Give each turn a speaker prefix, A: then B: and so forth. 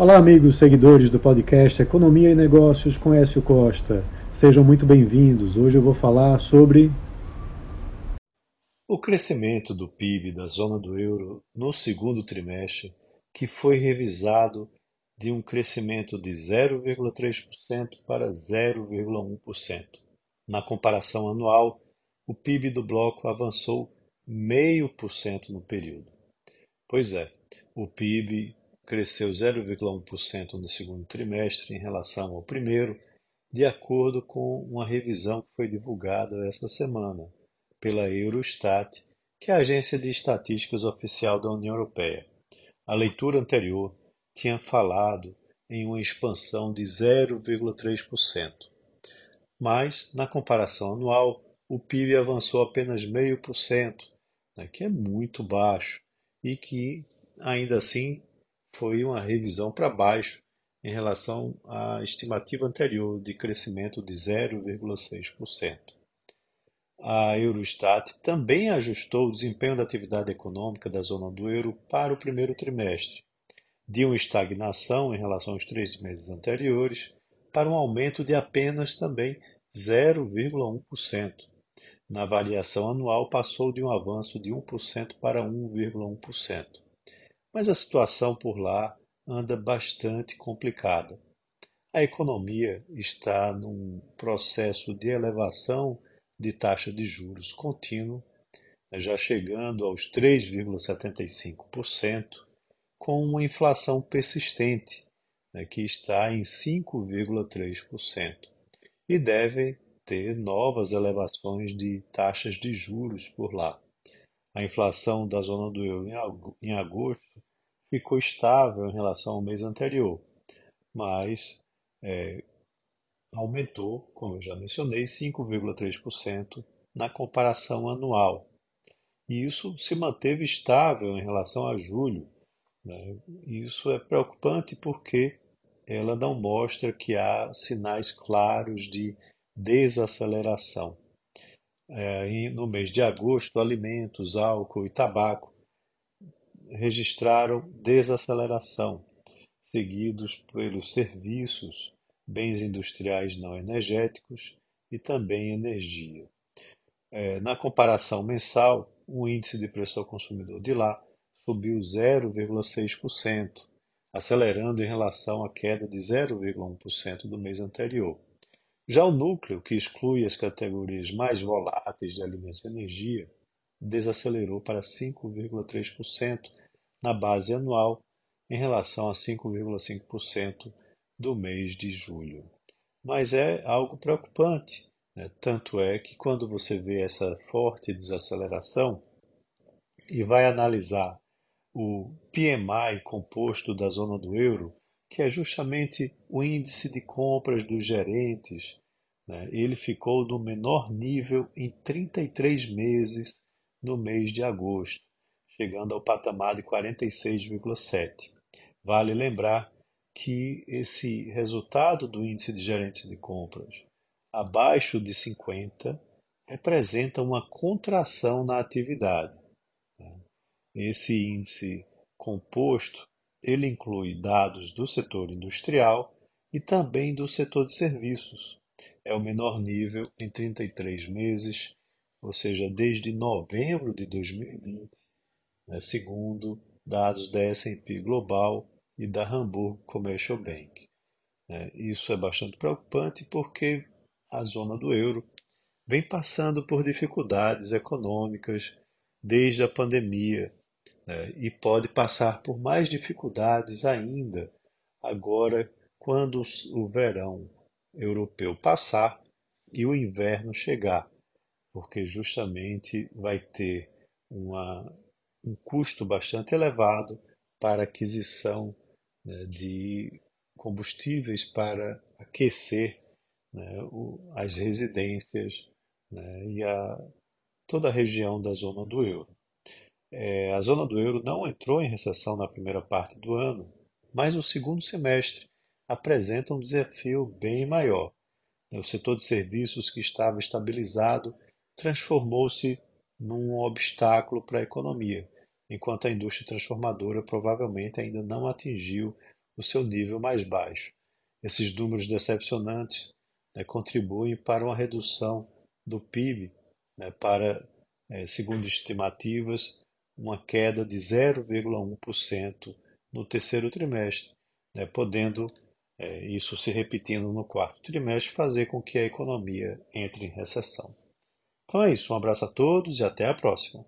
A: Olá, amigos seguidores do podcast Economia e Negócios com Écio Costa. Sejam muito bem-vindos. Hoje eu vou falar sobre.
B: O crescimento do PIB da zona do euro no segundo trimestre, que foi revisado de um crescimento de 0,3% para 0,1%. Na comparação anual, o PIB do bloco avançou 0,5% no período. Pois é, o PIB cresceu 0,1% no segundo trimestre em relação ao primeiro, de acordo com uma revisão que foi divulgada esta semana pela Eurostat, que é a agência de estatísticas oficial da União Europeia. A leitura anterior tinha falado em uma expansão de 0,3%. Mas, na comparação anual, o PIB avançou apenas 0,5%, né, que é muito baixo e que, ainda assim, foi uma revisão para baixo em relação à estimativa anterior de crescimento de 0,6%. A Eurostat também ajustou o desempenho da atividade econômica da zona do euro para o primeiro trimestre, de uma estagnação em relação aos três meses anteriores para um aumento de apenas também 0,1%. Na variação anual, passou de um avanço de 1% para 1,1% mas a situação por lá anda bastante complicada. A economia está num processo de elevação de taxa de juros contínuo, já chegando aos 3,75%, com uma inflação persistente, né, que está em 5,3%, e deve ter novas elevações de taxas de juros por lá. A inflação da zona do euro em agosto ficou estável em relação ao mês anterior, mas é, aumentou, como eu já mencionei, 5,3% na comparação anual. E isso se manteve estável em relação a julho. Né? Isso é preocupante porque ela não mostra que há sinais claros de desaceleração é, no mês de agosto, alimentos, álcool e tabaco registraram desaceleração, seguidos pelos serviços, bens industriais não energéticos e também energia. É, na comparação mensal, o índice de preço ao consumidor de lá subiu 0,6%, acelerando em relação à queda de 0,1% do mês anterior. Já o núcleo, que exclui as categorias mais voláteis de alimentos e energia, desacelerou para 5,3% na base anual em relação a 5,5% do mês de julho. Mas é algo preocupante, né? tanto é que quando você vê essa forte desaceleração e vai analisar o PMI composto da zona do euro, que é justamente o índice de compras dos gerentes né? Ele ficou no menor nível em 33 meses no mês de agosto, chegando ao patamar de 46,7. Vale lembrar que esse resultado do índice de gerentes de compras abaixo de 50 representa uma contração na atividade. Né? Esse índice composto ele inclui dados do setor industrial e também do setor de serviços, é o menor nível em 33 meses, ou seja, desde novembro de 2020, né, segundo dados da S&P Global e da Hamburg Commercial Bank. É, isso é bastante preocupante porque a zona do euro vem passando por dificuldades econômicas desde a pandemia né, e pode passar por mais dificuldades ainda agora quando o verão europeu passar e o inverno chegar, porque justamente vai ter uma, um custo bastante elevado para aquisição né, de combustíveis para aquecer né, o, as residências né, e a, toda a região da zona do euro. É, a zona do euro não entrou em recessão na primeira parte do ano, mas no segundo semestre apresenta um desafio bem maior. O setor de serviços que estava estabilizado transformou-se num obstáculo para a economia, enquanto a indústria transformadora provavelmente ainda não atingiu o seu nível mais baixo. Esses números decepcionantes né, contribuem para uma redução do PIB né, para, é, segundo estimativas, uma queda de 0,1% no terceiro trimestre, né, podendo é, isso se repetindo no quarto trimestre fazer com que a economia entre em recessão. Então é isso, um abraço a todos e até a próxima.